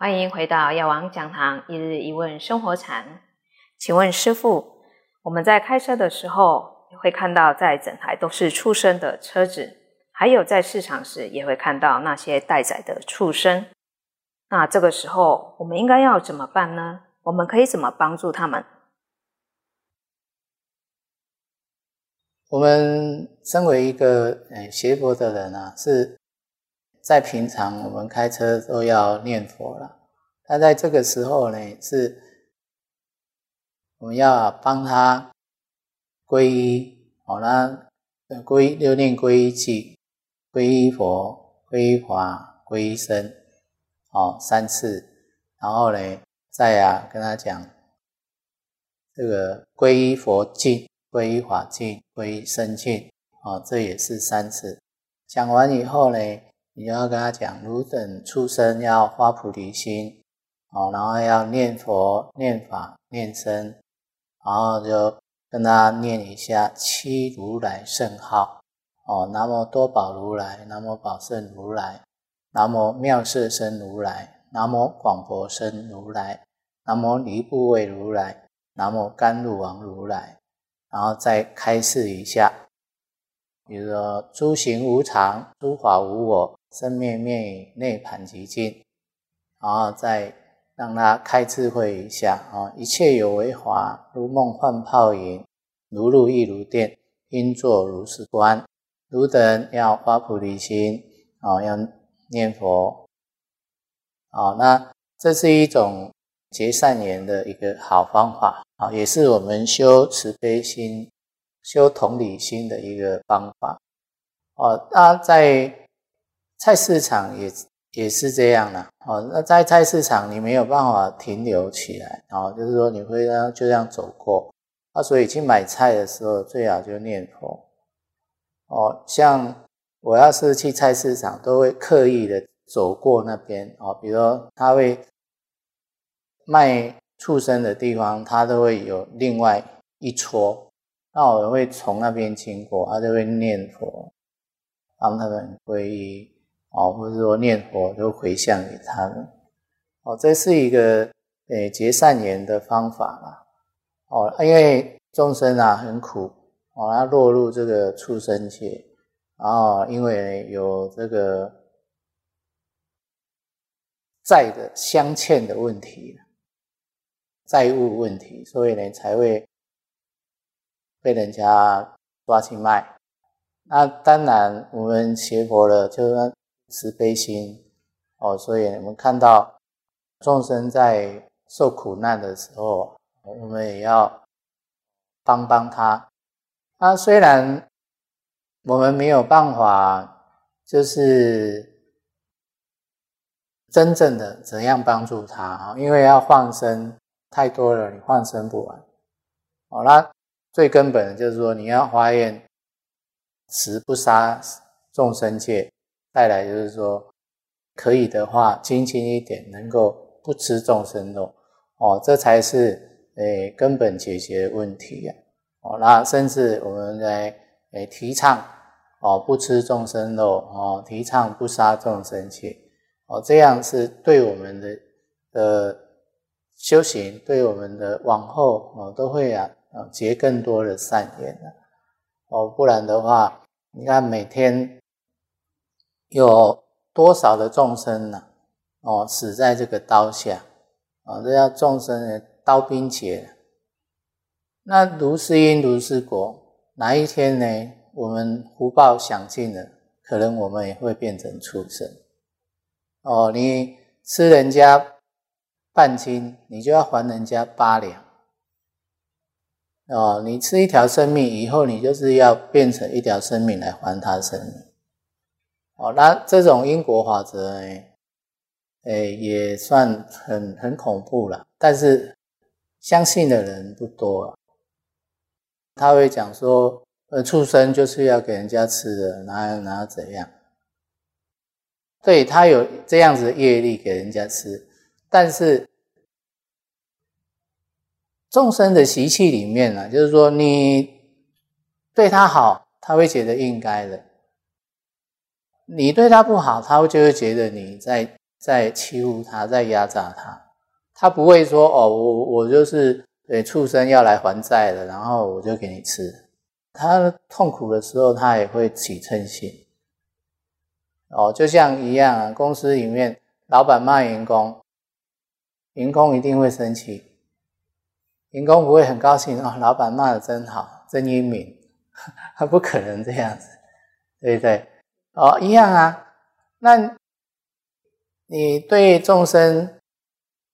欢迎回到药王讲堂一日一问生活禅。请问师傅，我们在开车的时候会看到在整台都是畜生的车子，还有在市场时也会看到那些待宰的畜生。那这个时候我们应该要怎么办呢？我们可以怎么帮助他们？我们身为一个呃学佛的人啊，是在平常我们开车都要念佛了。那在这个时候呢，是我们要帮他皈依，好啦，皈依六念皈依记，皈依佛，皈依法，皈依僧，哦，三次，然后呢，再啊跟他讲这个皈依佛境。皈依法境，皈依生境，啊，这也是三次。讲完以后呢，你要跟他讲：汝等出生要发菩提心，哦，然后要念佛、念法、念身，然后就跟他念一下七如来圣号，哦，南无多宝如来，南无宝胜如来，南无妙色身如来，南无广博身如来，南无离怖畏如来，南无甘露王如来。然后再开示一下，比如说诸行无常，诸法无我，生灭灭已，内盘极尽。然后再让他开智慧一下啊，一切有为法，如梦幻泡影，如露亦如电，应作如是观。汝等要发菩提心啊，要念佛啊，那这是一种。结善缘的一个好方法啊，也是我们修慈悲心、修同理心的一个方法哦。那在菜市场也也是这样的哦。那在菜市场你没有办法停留起来哦，就是说你会让就这样走过啊。所以去买菜的时候最好就念佛哦。像我要是去菜市场，都会刻意的走过那边哦，比如他会。卖畜生的地方，他都会有另外一撮，那我会从那边经过，他就会念佛，帮他们皈依哦，或者说念佛都回向给他们哦，这是一个诶结善缘的方法啦哦，因为众生啊很苦哦，他落入这个畜生界，然后因为有这个债的相欠的问题。债务问题，所以呢才会被人家抓去卖。那当然，我们学佛了，就是慈悲心哦。所以我们看到众生在受苦难的时候，我们也要帮帮他。啊虽然我们没有办法，就是真正的怎样帮助他啊？因为要放生。太多了，你放生不完。好那最根本的就是说，你要发愿持不杀众生戒，再来就是说，可以的话，轻轻一点，能够不吃众生肉。哦，这才是诶根本解决问题呀。哦，那甚至我们来诶提倡哦不吃众生肉，哦提倡不杀众生气，哦这样是对我们的呃。修行对我们的往后哦都会啊啊结更多的善缘的哦，不然的话，你看每天有多少的众生呢？哦，死在这个刀下啊，这叫众生的刀兵劫。那如是因如是果，哪一天呢？我们福报享尽了，可能我们也会变成畜生。哦，你吃人家。半斤，你就要还人家八两哦。你吃一条生命以后，你就是要变成一条生命来还他生命哦。那这种因果法则，哎，也算很很恐怖了。但是相信的人不多啊，他会讲说，呃，畜生就是要给人家吃的，哪哪怎样？对他有这样子的业力给人家吃。但是众生的习气里面呢，就是说你对他好，他会觉得应该的；你对他不好，他会就会觉得你在在欺负他，在压榨他。他不会说哦，我我就是对畜生要来还债了，然后我就给你吃。他痛苦的时候，他也会起嗔心。哦，就像一样啊，公司里面老板骂员工，员工一定会生气，员工不会很高兴哦，老板骂的真好，真英明，他 不可能这样子，对不对？哦，一样啊，那你对众生。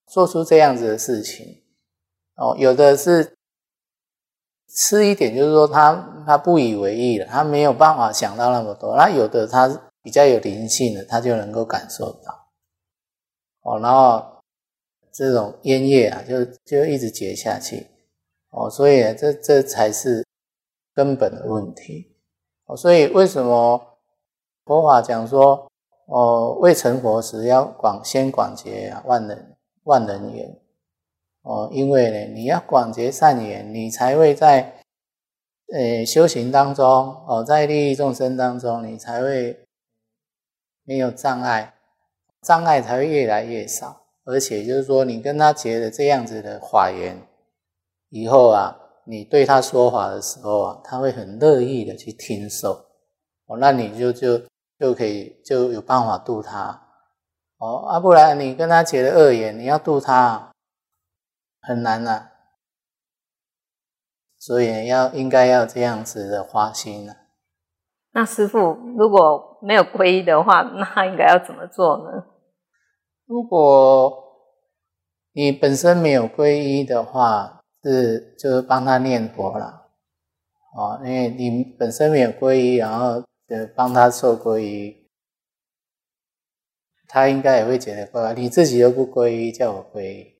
做出这样子的事情，哦，有的是吃一点，就是说他他不以为意了，他没有办法想到那么多。那有的他比较有灵性的，他就能够感受到，哦，然后这种烟叶啊，就就一直结下去，哦，所以这这才是根本的问题。哦，所以为什么佛法讲说，哦，未成佛时要广先广结啊，万人。万人缘哦，因为呢，你要广结善缘，你才会在呃修行当中哦，在利益众生当中，你才会没有障碍，障碍才会越来越少。而且就是说，你跟他结了这样子的法缘以后啊，你对他说法的时候啊，他会很乐意的去听受哦，那你就就就可以就有办法度他。哦，啊，不然你跟他结了恶缘，你要度他很难呐。所以要应该要这样子的花心呢。那师傅如果没有皈依的话，那应该要怎么做呢？如果你本身没有皈依的话，是就是帮他念佛了。哦，因为你本身没有皈依，然后就帮他受皈依。他应该也会觉得怪，你自己又不皈依，叫我皈依，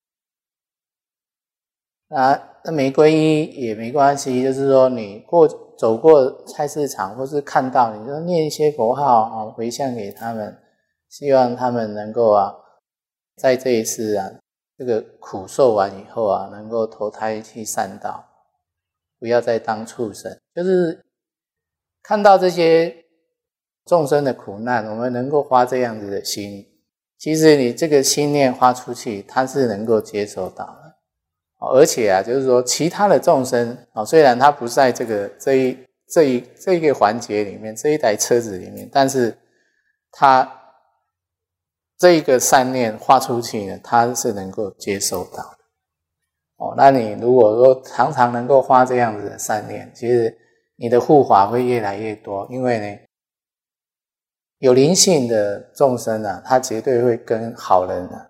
啊，那没皈依也没关系，就是说你过走过菜市场或是看到，你就念一些佛号啊，回向给他们，希望他们能够啊，在这一次啊，这个苦受完以后啊，能够投胎去善道，不要再当畜生，就是看到这些。众生的苦难，我们能够发这样子的心，其实你这个心念发出去，他是能够接受到的。而且啊，就是说其他的众生啊，虽然他不在这个这一这一这一个环节里面，这一台车子里面，但是他这一个善念发出去呢，他是能够接受到的。哦，那你如果说常常能够发这样子的善念，其实你的护法会越来越多，因为呢。有灵性的众生啊，他绝对会跟好人啊，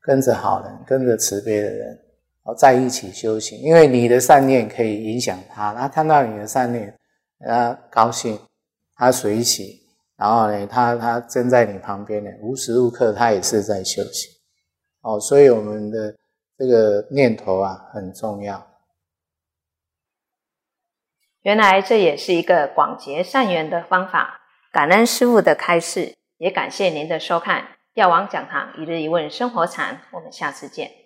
跟着好人，跟着慈悲的人，哦，在一起修行。因为你的善念可以影响他，他看到你的善念，他高兴，他随喜，然后呢，他他站在你旁边呢，无时无刻他也是在修行。哦，所以我们的这个念头啊很重要。原来这也是一个广结善缘的方法。感恩师父的开示，也感谢您的收看《药王讲堂一日一问生活禅》，我们下次见。